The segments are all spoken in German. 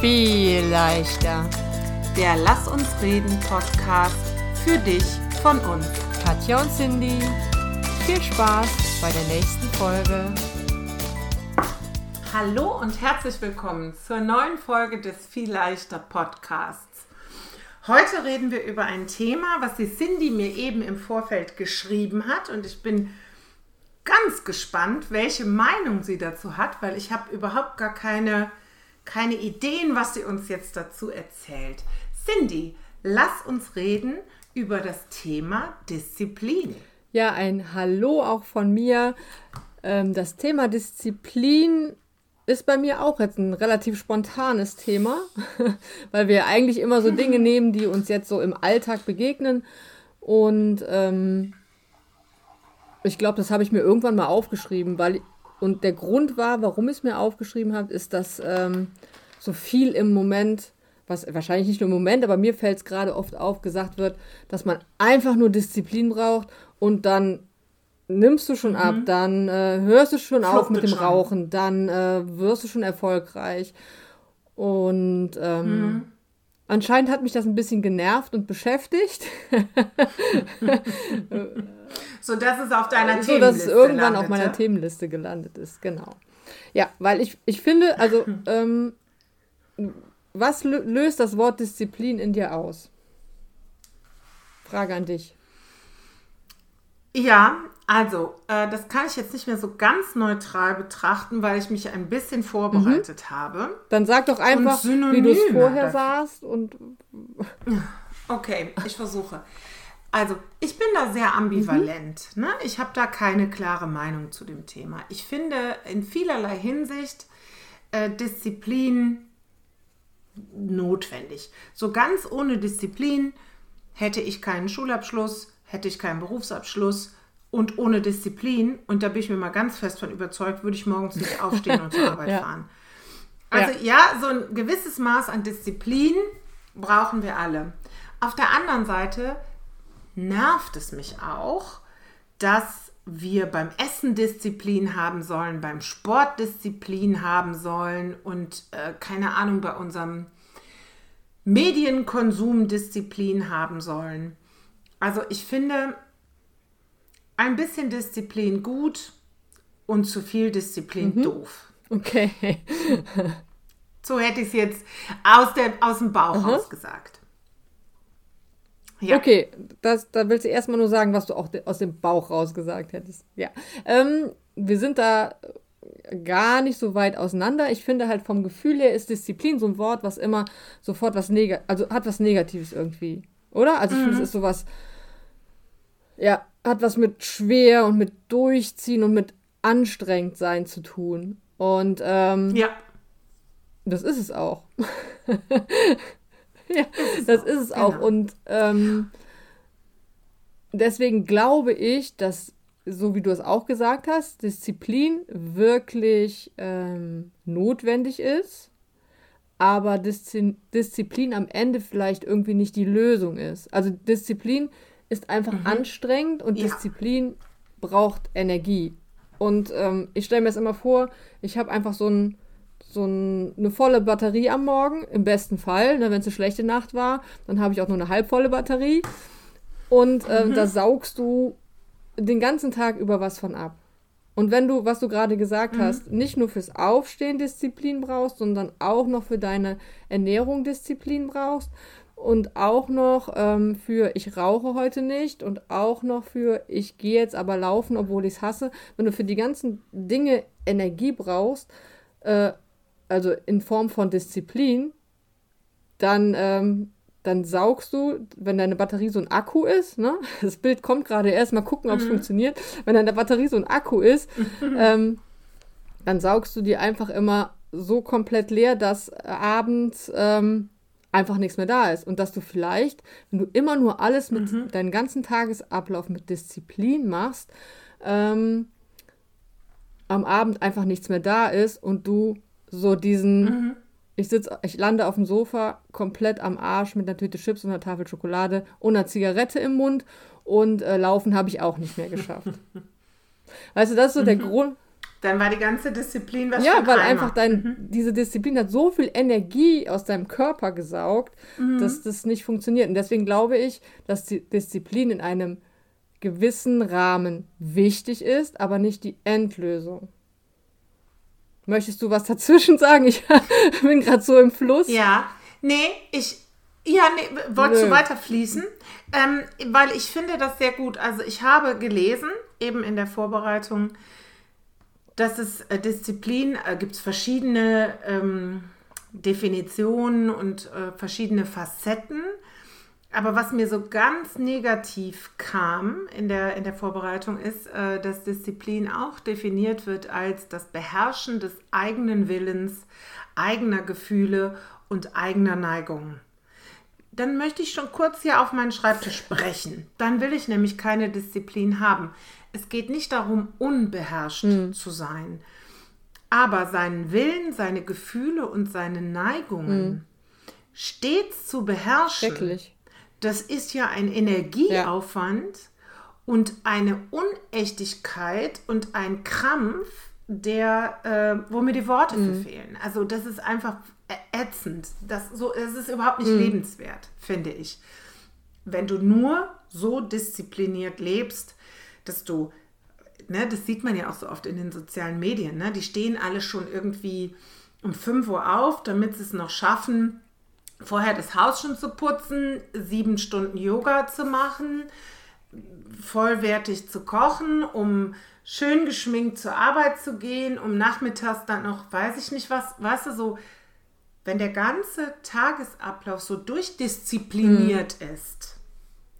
viel leichter. Der Lass uns reden Podcast für dich von uns. Katja und Cindy, viel Spaß bei der nächsten Folge. Hallo und herzlich willkommen zur neuen Folge des Viel leichter Podcasts. Heute reden wir über ein Thema, was die Cindy mir eben im Vorfeld geschrieben hat und ich bin ganz gespannt, welche Meinung sie dazu hat, weil ich habe überhaupt gar keine, keine Ideen, was sie uns jetzt dazu erzählt. Cindy, lass uns reden über das Thema Disziplin. Ja, ein Hallo auch von mir. Ähm, das Thema Disziplin ist bei mir auch jetzt ein relativ spontanes Thema, weil wir eigentlich immer so Dinge nehmen, die uns jetzt so im Alltag begegnen. Und ähm, ich glaube, das habe ich mir irgendwann mal aufgeschrieben, weil und der Grund war, warum ich es mir aufgeschrieben habe, ist, dass ähm, so viel im Moment, was wahrscheinlich nicht nur im Moment, aber mir fällt es gerade oft auf, gesagt wird, dass man einfach nur Disziplin braucht und dann nimmst du schon mhm. ab, dann äh, hörst du schon Flugtet auf mit dem schon. Rauchen, dann äh, wirst du schon erfolgreich. Und ähm, mhm. Anscheinend hat mich das ein bisschen genervt und beschäftigt. so dass es auf deiner so, Themenliste dass es irgendwann landete. auf meiner Themenliste gelandet ist, genau. Ja, weil ich, ich finde, also ähm, was löst das Wort Disziplin in dir aus? Frage an dich. Ja, also, äh, das kann ich jetzt nicht mehr so ganz neutral betrachten, weil ich mich ein bisschen vorbereitet mhm. habe. Dann sag doch einfach, wie du es vorher sahst und. Okay, ich versuche. Also, ich bin da sehr ambivalent. Mhm. Ne? Ich habe da keine klare Meinung zu dem Thema. Ich finde in vielerlei Hinsicht äh, Disziplin notwendig. So ganz ohne Disziplin hätte ich keinen Schulabschluss, hätte ich keinen Berufsabschluss und ohne Disziplin, und da bin ich mir mal ganz fest von überzeugt, würde ich morgens nicht aufstehen und zur Arbeit ja. fahren. Also ja. ja, so ein gewisses Maß an Disziplin brauchen wir alle. Auf der anderen Seite nervt es mich auch, dass wir beim Essen Disziplin haben sollen, beim Sport Disziplin haben sollen und äh, keine Ahnung, bei unserem Medienkonsum Disziplin haben sollen. Also ich finde ein bisschen Disziplin gut und zu viel Disziplin mhm. doof. Okay. so hätte ich es jetzt aus, der, aus dem Bauch Aha. raus gesagt. Ja. Okay, das, da willst du erstmal nur sagen, was du auch aus dem Bauch raus gesagt hättest. Ja. Ähm, wir sind da gar nicht so weit auseinander. Ich finde halt vom Gefühl her ist Disziplin so ein Wort, was immer sofort was Negatives, also hat was Negatives irgendwie. Oder? Also ich mhm. finde, es ist sowas, ja, hat was mit schwer und mit durchziehen und mit anstrengend sein zu tun. Und ähm, ja. Das ist es auch. ja, ist das auch. ist es genau. auch. Und ähm, deswegen glaube ich, dass, so wie du es auch gesagt hast, Disziplin wirklich ähm, notwendig ist, aber Disziplin am Ende vielleicht irgendwie nicht die Lösung ist. Also Disziplin ist einfach mhm. anstrengend und ja. Disziplin braucht Energie. Und ähm, ich stelle mir das immer vor, ich habe einfach so, ein, so ein, eine volle Batterie am Morgen, im besten Fall. Ne, Wenn es eine schlechte Nacht war, dann habe ich auch nur eine halbvolle Batterie. Und ähm, mhm. da saugst du den ganzen Tag über was von ab. Und wenn du, was du gerade gesagt mhm. hast, nicht nur fürs Aufstehen Disziplin brauchst, sondern auch noch für deine Ernährung Disziplin brauchst, und auch noch ähm, für ich rauche heute nicht und auch noch für ich gehe jetzt aber laufen, obwohl ich es hasse. Wenn du für die ganzen Dinge Energie brauchst, äh, also in Form von Disziplin, dann, ähm, dann saugst du, wenn deine Batterie so ein Akku ist, ne? das Bild kommt gerade erst, mal gucken, ob es mhm. funktioniert. Wenn deine Batterie so ein Akku ist, ähm, dann saugst du die einfach immer so komplett leer, dass abends ähm, einfach nichts mehr da ist. Und dass du vielleicht, wenn du immer nur alles mit mhm. deinem ganzen Tagesablauf mit Disziplin machst, ähm, am Abend einfach nichts mehr da ist und du so diesen, mhm. ich sitze, ich lande auf dem Sofa komplett am Arsch mit einer Tüte Chips und einer Tafel Schokolade und einer Zigarette im Mund und äh, laufen habe ich auch nicht mehr geschafft. weißt du, das ist so mhm. der Grund. Dann war die ganze Disziplin was Ja, weil einfach dein, diese Disziplin hat so viel Energie aus deinem Körper gesaugt, dass das nicht funktioniert. Und deswegen glaube ich, dass die Disziplin in einem gewissen Rahmen wichtig ist, aber nicht die Endlösung. Möchtest du was dazwischen sagen? Ich bin gerade so im Fluss. Ja, nee, ich. Ja, nee, wolltest du weiterfließen? Ähm, weil ich finde das sehr gut. Also ich habe gelesen, eben in der Vorbereitung, dass es äh, Disziplin, äh, gibt es verschiedene ähm, Definitionen und äh, verschiedene Facetten. Aber was mir so ganz negativ kam in der, in der Vorbereitung ist, äh, dass Disziplin auch definiert wird als das Beherrschen des eigenen Willens, eigener Gefühle und eigener Neigungen. Dann möchte ich schon kurz hier auf meinen Schreibtisch brechen. Dann will ich nämlich keine Disziplin haben. Es geht nicht darum, unbeherrscht zu sein, aber seinen Willen, seine Gefühle und seine Neigungen stets zu beherrschen Schrecklich. das ist ja ein Energieaufwand und eine Unechtigkeit und ein Krampf, der, äh, wo mir die Worte für fehlen. Also das ist einfach ätzend. Das, so, es ist überhaupt nicht lebenswert, finde ich. Wenn du nur so diszipliniert lebst, dass du, ne, das sieht man ja auch so oft in den sozialen Medien, ne, die stehen alle schon irgendwie um 5 Uhr auf, damit sie es noch schaffen, vorher das Haus schon zu putzen, sieben Stunden Yoga zu machen, vollwertig zu kochen, um schön geschminkt zur Arbeit zu gehen, um nachmittags dann noch, weiß ich nicht was, weißt du, so, wenn der ganze Tagesablauf so durchdiszipliniert ist,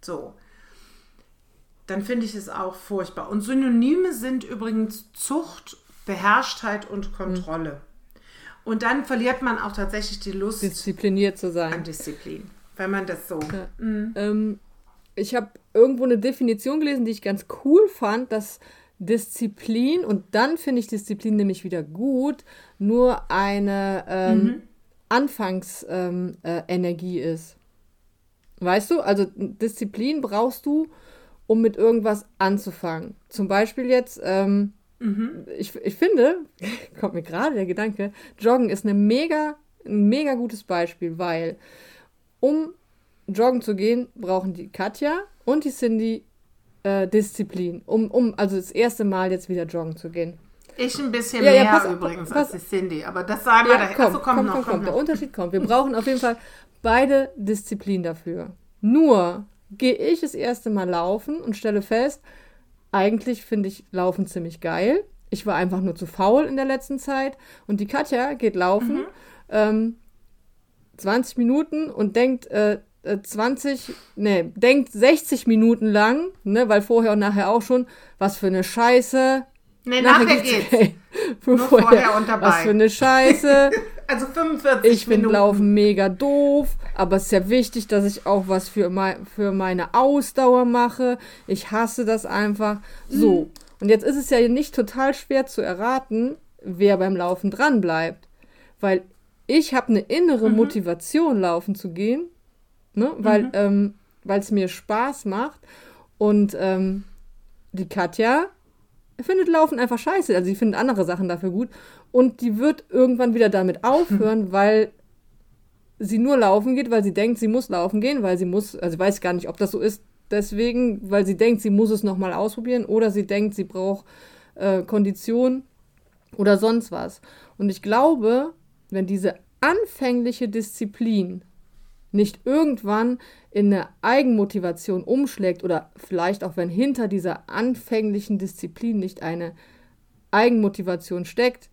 so, dann finde ich es auch furchtbar. Und Synonyme sind übrigens Zucht, Beherrschtheit und Kontrolle. Und dann verliert man auch tatsächlich die Lust Diszipliniert zu an sein. Disziplin, wenn man das so. Ähm, ich habe irgendwo eine Definition gelesen, die ich ganz cool fand, dass Disziplin, und dann finde ich Disziplin nämlich wieder gut, nur eine ähm, Anfangsenergie ähm, äh, ist. Weißt du, also Disziplin brauchst du, um mit irgendwas anzufangen. Zum Beispiel jetzt, ähm, ich, ich finde, kommt mir gerade der Gedanke, Joggen ist eine mega, ein mega gutes Beispiel, weil um joggen zu gehen, brauchen die Katja und die Cindy äh, Disziplin, um, um also das erste Mal jetzt wieder joggen zu gehen. Ich ein bisschen Ja, ja, mehr pass auf, übrigens pass- als die Cindy, aber das sei mal Ja, dahin. komm, komm, komm, noch, komm, komm der. Unterschied kommt. Wir brauchen auf jeden Fall beide Disziplin dafür. Nur gehe ich das erste Mal laufen und stelle fest, eigentlich finde ich Laufen ziemlich geil. Ich war einfach nur zu faul in der letzten Zeit. Und die Katja geht laufen, ähm, 20 Minuten und denkt äh, äh, 20, nee, denkt 60 Minuten lang, ne, weil vorher und nachher auch schon, was für eine Scheiße. Nee, nachher gibt's- geht's. Nur vorher und dabei. Was für eine Scheiße. Also 45 Ich finde. Laufen mega doof, aber es ist ja wichtig, dass ich auch was für, mei für meine Ausdauer mache. Ich hasse das einfach. So. Und jetzt ist es ja nicht total schwer zu erraten, wer beim Laufen dran bleibt. Weil ich habe eine innere Motivation, laufen zu gehen, ne? weil ähm, es mir Spaß macht. Und ähm, die Katja findet Laufen einfach scheiße. Also sie findet andere Sachen dafür gut. Und die wird irgendwann wieder damit aufhören, weil sie nur laufen geht, weil sie denkt, sie muss laufen gehen, weil sie muss, also ich weiß gar nicht, ob das so ist, deswegen, weil sie denkt, sie muss es nochmal ausprobieren oder sie denkt, sie braucht äh, Kondition oder sonst was. Und ich glaube, wenn diese anfängliche Disziplin nicht irgendwann in eine Eigenmotivation umschlägt oder vielleicht auch wenn hinter dieser anfänglichen Disziplin nicht eine Eigenmotivation steckt,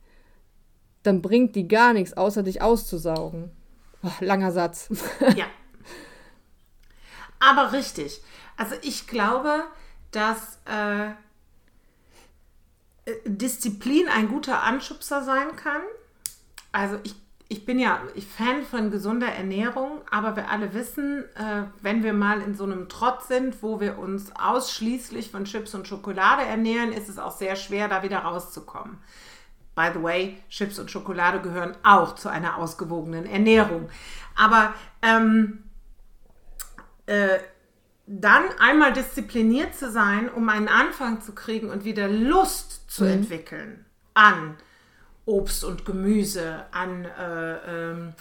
dann bringt die gar nichts, außer dich auszusaugen. Oh, langer Satz. Ja. Aber richtig. Also ich glaube, dass äh, äh, Disziplin ein guter Anschubser sein kann. Also ich, ich bin ja Fan von gesunder Ernährung, aber wir alle wissen, äh, wenn wir mal in so einem Trott sind, wo wir uns ausschließlich von Chips und Schokolade ernähren, ist es auch sehr schwer, da wieder rauszukommen. By the way, Chips und Schokolade gehören auch zu einer ausgewogenen Ernährung. Aber ähm, äh, dann einmal diszipliniert zu sein, um einen Anfang zu kriegen und wieder Lust zu entwickeln an Obst und Gemüse, an, äh, ähm,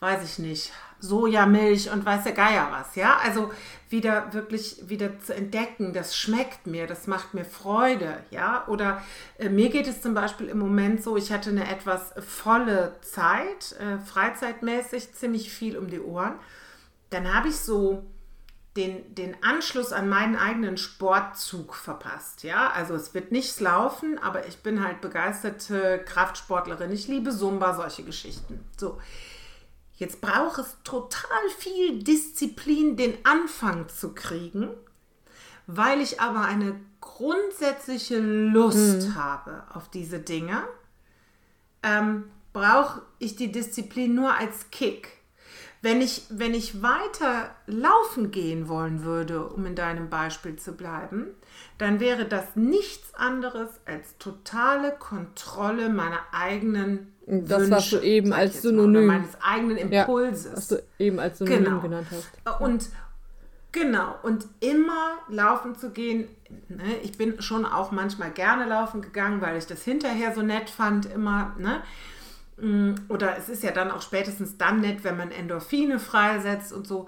weiß ich nicht, Sojamilch und weiß der Geier was, ja? Also wieder wirklich wieder zu entdecken, das schmeckt mir, das macht mir Freude, ja? Oder äh, mir geht es zum Beispiel im Moment so, ich hatte eine etwas volle Zeit, äh, freizeitmäßig ziemlich viel um die Ohren. Dann habe ich so den, den Anschluss an meinen eigenen Sportzug verpasst. Ja, also es wird nichts laufen, aber ich bin halt begeisterte Kraftsportlerin. Ich liebe Zumba, solche Geschichten. So, Jetzt braucht es total viel Disziplin, den Anfang zu kriegen, weil ich aber eine grundsätzliche Lust mhm. habe auf diese Dinge. Ähm, brauche ich die Disziplin nur als Kick. Wenn ich, wenn ich weiter laufen gehen wollen würde, um in deinem Beispiel zu bleiben, dann wäre das nichts anderes als totale Kontrolle meiner eigenen das, Wünsche, was du eben als Synonym. Mal, meines eigenen Impulses. Ja, was du eben als Synonym genau. genannt hast. Und genau, und immer laufen zu gehen. Ne? Ich bin schon auch manchmal gerne laufen gegangen, weil ich das hinterher so nett fand, immer. Ne? Mm, oder es ist ja dann auch spätestens dann nett, wenn man Endorphine freisetzt und so.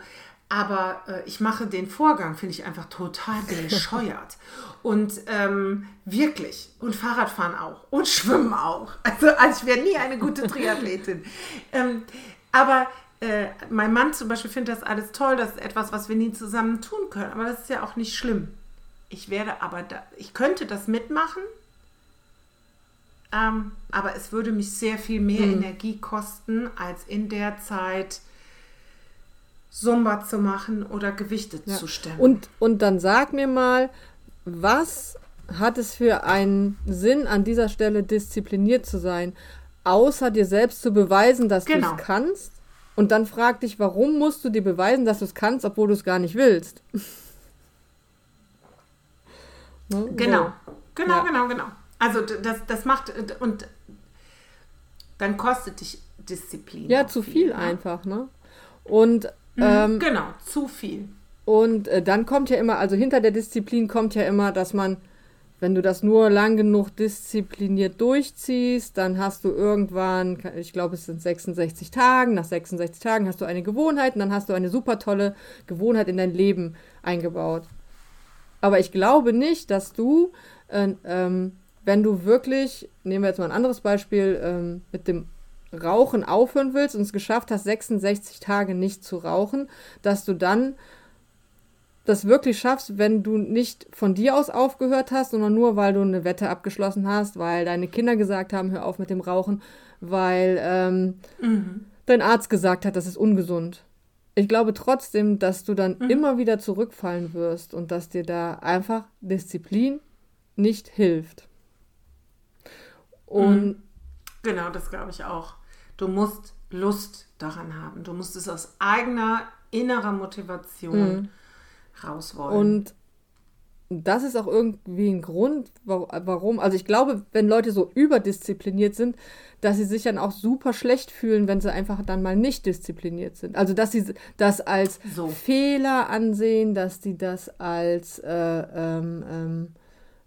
Aber äh, ich mache den Vorgang, finde ich einfach total bescheuert. Und ähm, wirklich. Und Fahrradfahren auch. Und Schwimmen auch. Also, also ich wäre nie eine gute Triathletin. ähm, aber äh, mein Mann zum Beispiel findet das alles toll. Das ist etwas, was wir nie zusammen tun können. Aber das ist ja auch nicht schlimm. Ich werde aber da, ich könnte das mitmachen. Ähm, aber es würde mich sehr viel mehr mhm. Energie kosten, als in der Zeit Zumba zu machen oder Gewichte ja. zu stemmen. Und, und dann sag mir mal, was hat es für einen Sinn, an dieser Stelle diszipliniert zu sein, außer dir selbst zu beweisen, dass genau. du es kannst? Und dann frag dich, warum musst du dir beweisen, dass du es kannst, obwohl du es gar nicht willst? ne? Genau, genau, ja. genau, genau. Also das, das macht und dann kostet dich Disziplin. Ja, zu viel, viel ne? einfach, ne? Und mhm, ähm, genau, zu viel. Und äh, dann kommt ja immer, also hinter der Disziplin kommt ja immer, dass man, wenn du das nur lang genug diszipliniert durchziehst, dann hast du irgendwann, ich glaube, es sind 66 Tagen, nach 66 Tagen hast du eine Gewohnheit und dann hast du eine super tolle Gewohnheit in dein Leben eingebaut. Aber ich glaube nicht, dass du, äh, ähm, wenn du wirklich, nehmen wir jetzt mal ein anderes Beispiel, ähm, mit dem Rauchen aufhören willst und es geschafft hast, 66 Tage nicht zu rauchen, dass du dann das wirklich schaffst, wenn du nicht von dir aus aufgehört hast, sondern nur, weil du eine Wette abgeschlossen hast, weil deine Kinder gesagt haben, hör auf mit dem Rauchen, weil ähm, mhm. dein Arzt gesagt hat, das ist ungesund. Ich glaube trotzdem, dass du dann mhm. immer wieder zurückfallen wirst und dass dir da einfach Disziplin nicht hilft. Und mhm. genau, das glaube ich auch. Du musst Lust daran haben. Du musst es aus eigener innerer Motivation mhm raus wollen. Und das ist auch irgendwie ein Grund, warum. Also ich glaube, wenn Leute so überdiszipliniert sind, dass sie sich dann auch super schlecht fühlen, wenn sie einfach dann mal nicht diszipliniert sind. Also dass sie das als so. Fehler ansehen, dass sie das als äh, ähm, ähm,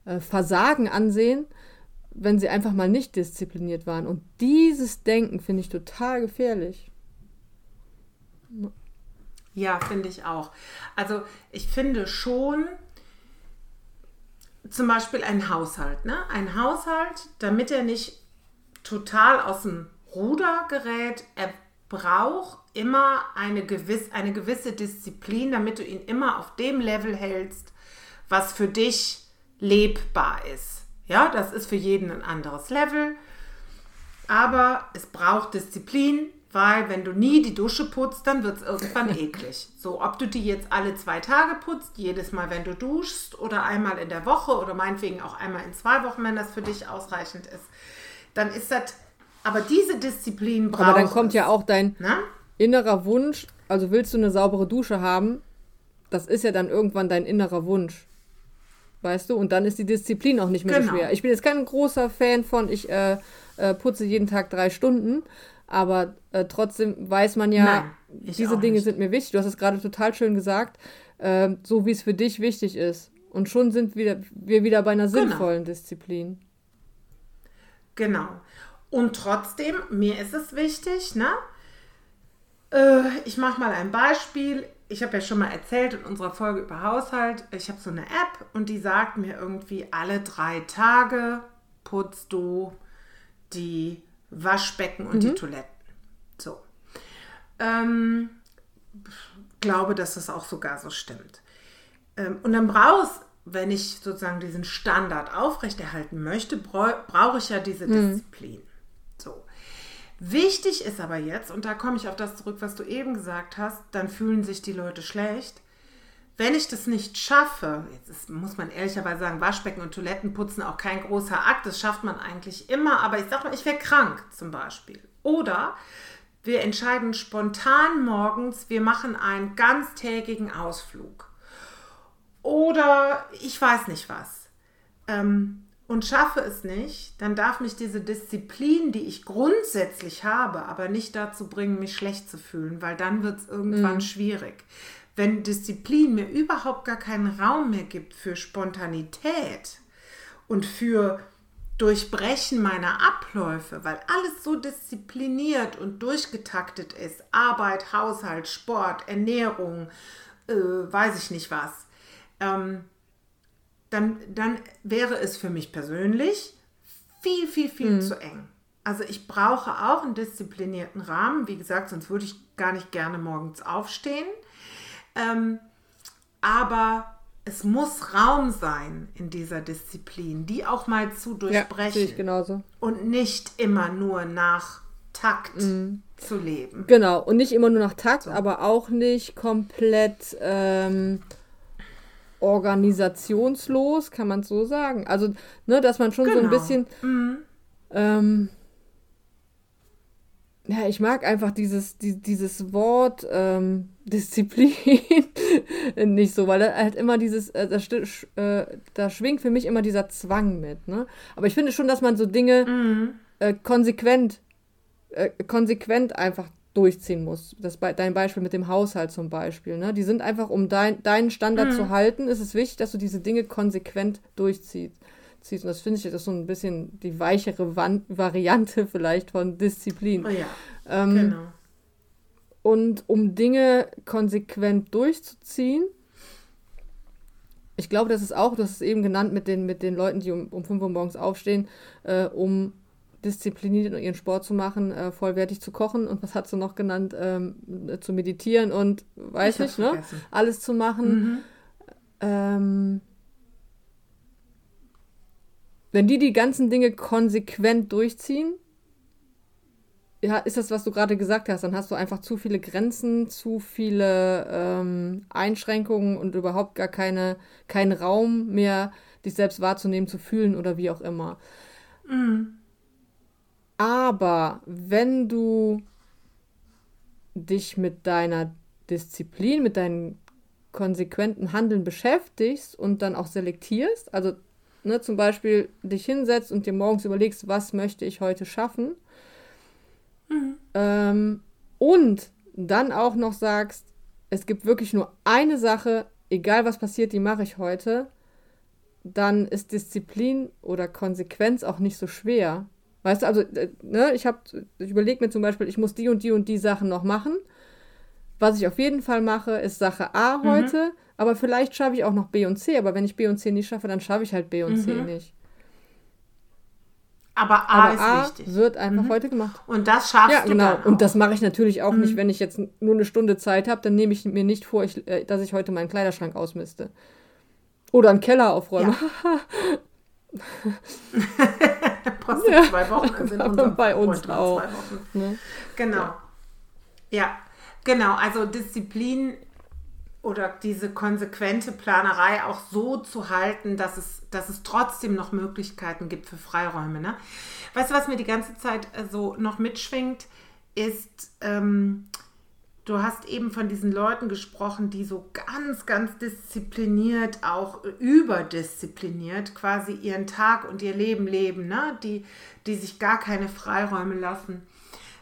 äh, Versagen ansehen, wenn sie einfach mal nicht diszipliniert waren. Und dieses Denken finde ich total gefährlich. Ja, finde ich auch. Also ich finde schon, zum Beispiel ein Haushalt. Ne? Ein Haushalt, damit er nicht total aus dem Ruder gerät, er braucht immer eine, gewiss, eine gewisse Disziplin, damit du ihn immer auf dem Level hältst, was für dich lebbar ist. Ja, das ist für jeden ein anderes Level. Aber es braucht Disziplin, weil wenn du nie die Dusche putzt, dann wird es irgendwann eklig. So, ob du die jetzt alle zwei Tage putzt, jedes Mal, wenn du duschst oder einmal in der Woche oder meinetwegen auch einmal in zwei Wochen, wenn das für dich ausreichend ist, dann ist das, aber diese Disziplin braucht Aber dann kommt es. ja auch dein Na? innerer Wunsch, also willst du eine saubere Dusche haben, das ist ja dann irgendwann dein innerer Wunsch. Weißt du? Und dann ist die Disziplin auch nicht mehr genau. so schwer. Ich bin jetzt kein großer Fan von, ich äh, äh, putze jeden Tag drei Stunden. Aber äh, trotzdem weiß man ja, Nein, diese Dinge nicht. sind mir wichtig. Du hast es gerade total schön gesagt, äh, so wie es für dich wichtig ist. Und schon sind wir, wir wieder bei einer genau. sinnvollen Disziplin. Genau. Und trotzdem, mir ist es wichtig, ne? Äh, ich mache mal ein Beispiel. Ich habe ja schon mal erzählt in unserer Folge über Haushalt, ich habe so eine App und die sagt mir irgendwie, alle drei Tage putzt du die Waschbecken und mhm. die Toiletten. So. Ähm, glaube, dass das auch sogar so stimmt. Ähm, und dann brauchst, wenn ich sozusagen diesen Standard aufrechterhalten möchte, brauche ich ja diese mhm. Disziplin. So. Wichtig ist aber jetzt, und da komme ich auf das zurück, was du eben gesagt hast, dann fühlen sich die Leute schlecht. Wenn ich das nicht schaffe, jetzt ist, muss man ehrlicherweise sagen, Waschbecken und Toiletten putzen auch kein großer Akt, das schafft man eigentlich immer, aber ich sage mal, ich wäre krank zum Beispiel. Oder wir entscheiden spontan morgens, wir machen einen ganztägigen Ausflug. Oder ich weiß nicht was. Ähm, und schaffe es nicht, dann darf mich diese Disziplin, die ich grundsätzlich habe, aber nicht dazu bringen, mich schlecht zu fühlen, weil dann wird es irgendwann mhm. schwierig. Wenn Disziplin mir überhaupt gar keinen Raum mehr gibt für Spontanität und für Durchbrechen meiner Abläufe, weil alles so diszipliniert und durchgetaktet ist, Arbeit, Haushalt, Sport, Ernährung, äh, weiß ich nicht was, ähm, dann, dann wäre es für mich persönlich viel, viel, viel mhm. zu eng. Also ich brauche auch einen disziplinierten Rahmen. Wie gesagt, sonst würde ich gar nicht gerne morgens aufstehen. Ähm, aber es muss Raum sein in dieser Disziplin, die auch mal zu durchbrechen. Ja, ich genauso. Und nicht immer nur nach Takt mhm. zu leben. Genau, und nicht immer nur nach Takt, so. aber auch nicht komplett ähm, organisationslos, kann man es so sagen. Also, ne, dass man schon genau. so ein genau. bisschen. Mhm. Ähm, ja, ich mag einfach dieses, die, dieses Wort ähm, Disziplin nicht so, weil da halt immer dieses, äh, da, äh, da, schwingt für mich immer dieser Zwang mit. Ne? Aber ich finde schon, dass man so Dinge mhm. äh, konsequent, äh, konsequent einfach durchziehen muss. Das Be dein Beispiel mit dem Haushalt zum Beispiel. Ne? Die sind einfach, um dein, deinen Standard mhm. zu halten, ist es wichtig, dass du diese Dinge konsequent durchziehst ziehst. Und das finde ich das ist so ein bisschen die weichere Van Variante vielleicht von Disziplin. Oh ja, ähm, genau. Und um Dinge konsequent durchzuziehen, ich glaube, das ist auch, hast es eben genannt mit den, mit den Leuten, die um, um 5 Uhr morgens aufstehen, äh, um diszipliniert ihren Sport zu machen, äh, vollwertig zu kochen und was hat sie noch genannt, ähm, zu meditieren und weiß ich, ich ne? Alles zu machen. Mhm. Ähm, wenn die die ganzen Dinge konsequent durchziehen, ja, ist das, was du gerade gesagt hast, dann hast du einfach zu viele Grenzen, zu viele ähm, Einschränkungen und überhaupt gar keine, keinen Raum mehr, dich selbst wahrzunehmen, zu fühlen oder wie auch immer. Mhm. Aber wenn du dich mit deiner Disziplin, mit deinem konsequenten Handeln beschäftigst und dann auch selektierst, also ne, zum Beispiel dich hinsetzt und dir morgens überlegst, was möchte ich heute schaffen. Mhm. Ähm, und dann auch noch sagst, es gibt wirklich nur eine Sache, egal was passiert, die mache ich heute, dann ist Disziplin oder Konsequenz auch nicht so schwer. Weißt du, also, äh, ne, ich habe, ich überlege mir zum Beispiel, ich muss die und die und die Sachen noch machen. Was ich auf jeden Fall mache, ist Sache A mhm. heute, aber vielleicht schaffe ich auch noch B und C. Aber wenn ich B und C nicht schaffe, dann schaffe ich halt B und mhm. C nicht. Aber A aber ist A wichtig. wird einfach mhm. heute gemacht. Und das schaffst ja, du genau. Und das mache ich natürlich auch mhm. nicht, wenn ich jetzt nur eine Stunde Zeit habe, dann nehme ich mir nicht vor, ich, äh, dass ich heute meinen Kleiderschrank ausmiste. Oder einen Keller aufräume. Ja. Brauchst ja. zwei Wochen. Sind aber bei uns auch. Ne? Genau. Ja. ja, genau. Also Disziplin oder diese konsequente Planerei auch so zu halten, dass es, dass es trotzdem noch Möglichkeiten gibt für Freiräume. Ne? Weißt du, was mir die ganze Zeit äh, so noch mitschwingt, ist, ähm, du hast eben von diesen Leuten gesprochen, die so ganz, ganz diszipliniert, auch überdiszipliniert quasi ihren Tag und ihr Leben leben, ne? die, die sich gar keine Freiräume lassen.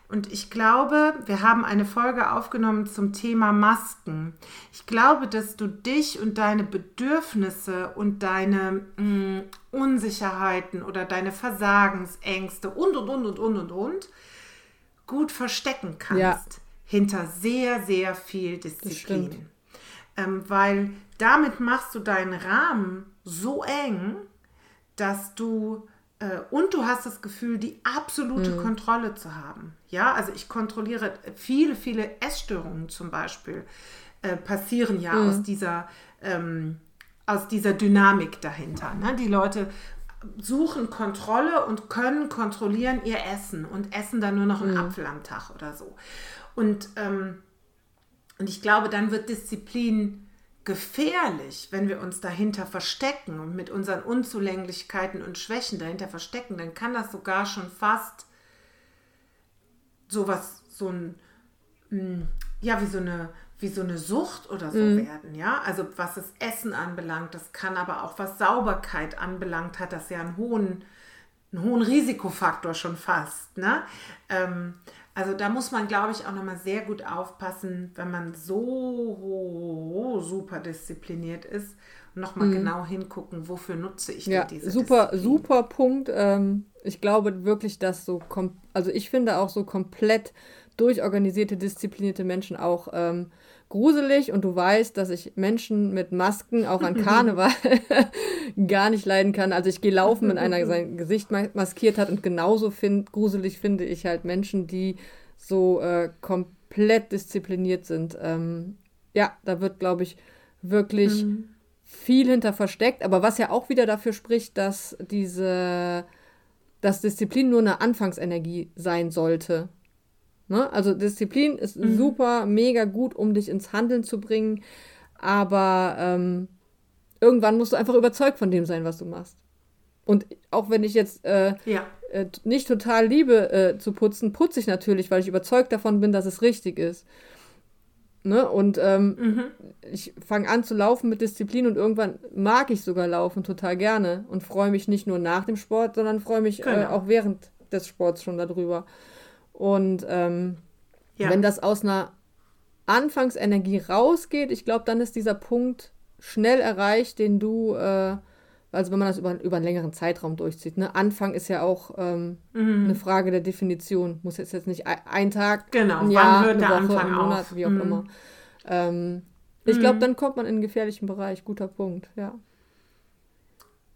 Und ich glaube, wir haben eine Folge aufgenommen zum Thema Masken. Ich glaube, dass du dich und deine Bedürfnisse und deine mh, mm, Unsicherheiten oder deine Versagensängste und, und, und, und, und, und, und gut verstecken kannst. Ja. Hinter sehr, sehr viel Disziplin. Ähm, weil damit machst du deinen Rahmen so eng, dass du äh, und du hast das Gefühl, die absolute mhm. Kontrolle zu haben. Ja, also ich kontrolliere viele, viele Essstörungen zum Beispiel äh, passieren ja mhm. aus dieser ähm, aus dieser Dynamik dahinter. Ne? Die Leute suchen Kontrolle und können kontrollieren ihr Essen und essen dann nur noch einen mhm. Apfel am Tag oder so. Und, ähm, und ich glaube, dann wird Disziplin gefährlich, wenn wir uns dahinter verstecken und mit unseren Unzulänglichkeiten und Schwächen dahinter verstecken, dann kann das sogar schon fast sowas, so ein, hm, ja, wie so eine, wie so eine Sucht oder so mhm. werden, ja. Also was das Essen anbelangt, das kann aber auch was Sauberkeit anbelangt, hat das ja einen hohen, einen hohen Risikofaktor schon fast, ne? Ähm, also da muss man, glaube ich, auch nochmal sehr gut aufpassen, wenn man so super diszipliniert ist nochmal mhm. genau hingucken, wofür nutze ich ja, diese super, Disziplin. super Punkt. Ähm, ich glaube wirklich, dass so, also ich finde auch so komplett durchorganisierte, disziplinierte Menschen auch ähm, gruselig und du weißt, dass ich Menschen mit Masken auch an Karneval gar nicht leiden kann. Also ich gehe laufen, wenn einer sein Gesicht maskiert hat und genauso find, gruselig finde ich halt Menschen, die so äh, komplett diszipliniert sind. Ähm, ja, da wird, glaube ich, wirklich mhm. viel hinter versteckt, aber was ja auch wieder dafür spricht, dass diese, dass Disziplin nur eine Anfangsenergie sein sollte. Ne? Also Disziplin ist mhm. super, mega gut, um dich ins Handeln zu bringen. Aber ähm, irgendwann musst du einfach überzeugt von dem sein, was du machst. Und auch wenn ich jetzt äh, ja. äh, nicht total liebe äh, zu putzen, putze ich natürlich, weil ich überzeugt davon bin, dass es richtig ist. Ne? Und ähm, mhm. ich fange an zu laufen mit Disziplin und irgendwann mag ich sogar laufen total gerne und freue mich nicht nur nach dem Sport, sondern freue mich äh, genau. auch während des Sports schon darüber. Und ähm, ja. wenn das aus einer Anfangsenergie rausgeht, ich glaube, dann ist dieser Punkt schnell erreicht, den du, äh, also wenn man das über, über einen längeren Zeitraum durchzieht. Ne? Anfang ist ja auch ähm, mhm. eine Frage der Definition. Muss jetzt, jetzt nicht ein, Tag, genau. ein Jahr, eine Woche, Anfang ein Monat, auf? wie auch mhm. immer. Ähm, ich glaube, mhm. dann kommt man in einen gefährlichen Bereich. Guter Punkt, ja.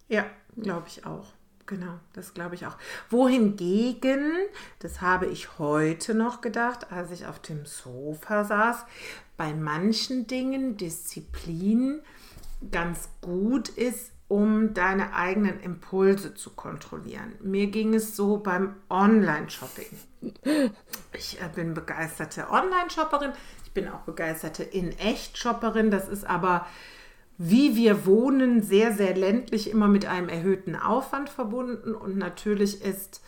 Ja, glaube ich auch. Genau, das glaube ich auch. Wohingegen, das habe ich heute noch gedacht, als ich auf dem Sofa saß, bei manchen Dingen Disziplin ganz gut ist, um deine eigenen Impulse zu kontrollieren. Mir ging es so beim Online-Shopping. Ich äh, bin begeisterte Online-Shopperin. Ich bin auch begeisterte In-Echt-Shopperin. Das ist aber wie wir wohnen, sehr, sehr ländlich, immer mit einem erhöhten Aufwand verbunden. Und natürlich ist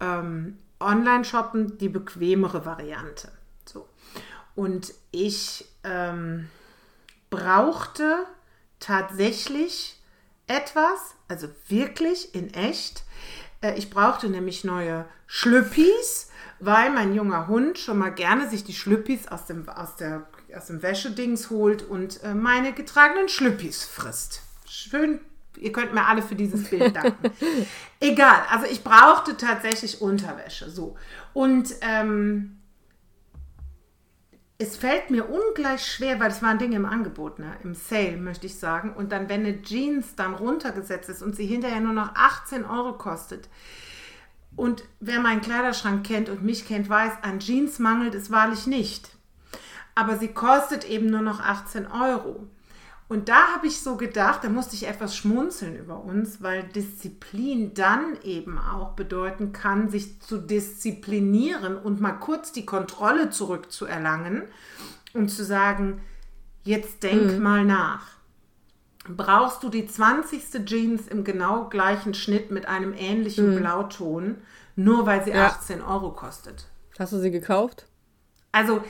ähm, Online-Shoppen die bequemere Variante. So. Und ich ähm, brauchte tatsächlich etwas, also wirklich in echt. Äh, ich brauchte nämlich neue Schlüppis, weil mein junger Hund schon mal gerne sich die Schlüppis aus, dem, aus der aus dem Wäschedings holt und äh, meine getragenen Schlüppis frisst. Schön, ihr könnt mir alle für dieses Bild danken. Egal, also ich brauchte tatsächlich Unterwäsche. So. Und ähm, es fällt mir ungleich schwer, weil es waren Dinge im Angebot, ne? im Sale, möchte ich sagen. Und dann, wenn eine Jeans dann runtergesetzt ist und sie hinterher nur noch 18 Euro kostet. Und wer meinen Kleiderschrank kennt und mich kennt, weiß, an Jeans mangelt es wahrlich nicht aber sie kostet eben nur noch 18 Euro. Und da habe ich so gedacht, da musste ich etwas schmunzeln über uns, weil Disziplin dann eben auch bedeuten kann, sich zu disziplinieren und mal kurz die Kontrolle zurückzuerlangen und zu sagen, jetzt denk mhm. mal nach. Brauchst du die 20. Jeans im genau gleichen Schnitt mit einem ähnlichen mhm. Blauton, nur weil sie ja. 18 Euro kostet? Hast du sie gekauft? Also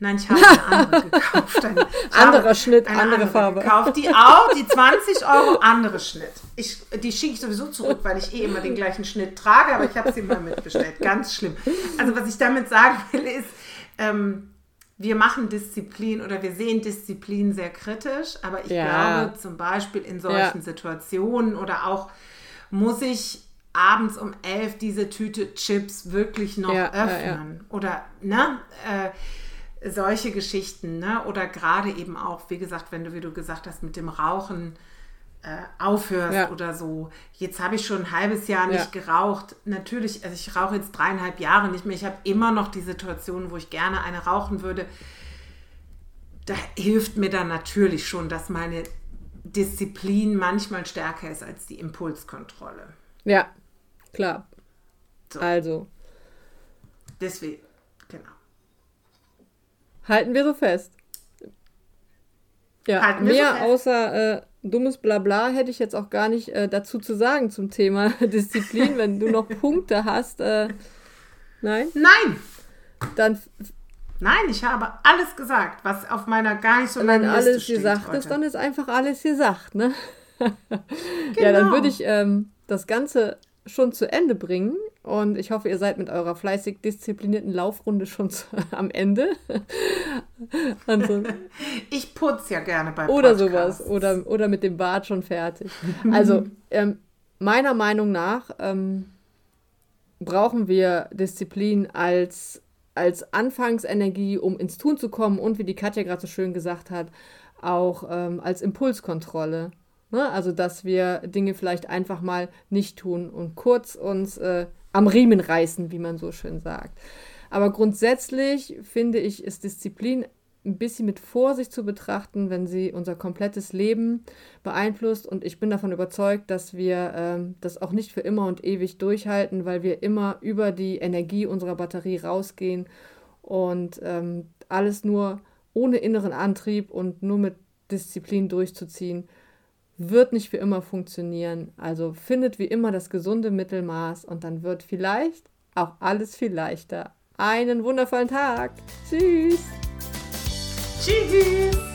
Nein, ich habe eine andere gekauft. Eine, anderer Schnitt, andere, andere, Farbe. Gekauft, die auch, die 20 Euro, andere Schnitt. Ich, die schicke ich sowieso zurück, weil ich eh immer den gleichen Schnitt trage, aber ich habe sie mal mitbestellt. Ganz schlimm. Also was ich damit sagen will, ist, ähm, wir machen Disziplin oder wir sehen Disziplin sehr kritisch, aber ich ja. glaube zum Beispiel in solchen ja. Situationen oder auch muss ich abends um elf diese Tüte Chips wirklich noch ja, öffnen oder ne? Äh, solche Geschichten, ne? Oder gerade eben auch, wie gesagt, wenn du, wie du gesagt hast, mit dem Rauchen äh, aufhörst ja. oder so. Jetzt habe ich schon ein halbes Jahr nicht ja. geraucht. Natürlich, also ich rauche jetzt dreieinhalb Jahre nicht mehr. Ich habe immer noch die Situation, wo ich gerne eine rauchen würde. Da hilft mir dann natürlich schon, dass meine Disziplin manchmal stärker ist als die Impulskontrolle. Ja, klar. So. Also. Deswegen. Halten wir so fest. Ja, Halten mehr so fest. außer äh, dummes Blabla hätte ich jetzt auch gar nicht äh, dazu zu sagen zum Thema Disziplin. Wenn du noch Punkte hast, äh, nein? Nein! Dann. Nein, ich habe alles gesagt, was auf meiner gar nicht so langen Liste alles steht gesagt heute. ist, dann ist einfach alles gesagt, ne? genau. Ja, dann würde ich ähm, das Ganze schon zu Ende bringen. Und ich hoffe, ihr seid mit eurer fleißig disziplinierten Laufrunde schon am Ende. also, ich putze ja gerne bei Oder Podcasts. sowas. Oder, oder mit dem Bart schon fertig. Also, ähm, meiner Meinung nach ähm, brauchen wir Disziplin als, als Anfangsenergie, um ins Tun zu kommen und wie die Katja gerade so schön gesagt hat, auch ähm, als Impulskontrolle. Ne? Also, dass wir Dinge vielleicht einfach mal nicht tun und kurz uns äh, am Riemen reißen, wie man so schön sagt. Aber grundsätzlich finde ich, ist Disziplin ein bisschen mit Vorsicht zu betrachten, wenn sie unser komplettes Leben beeinflusst. Und ich bin davon überzeugt, dass wir ähm, das auch nicht für immer und ewig durchhalten, weil wir immer über die Energie unserer Batterie rausgehen und ähm, alles nur ohne inneren Antrieb und nur mit Disziplin durchzuziehen wird nicht für immer funktionieren. Also findet wie immer das gesunde Mittelmaß und dann wird vielleicht auch alles viel leichter. Einen wundervollen Tag. Tschüss. Tschüss.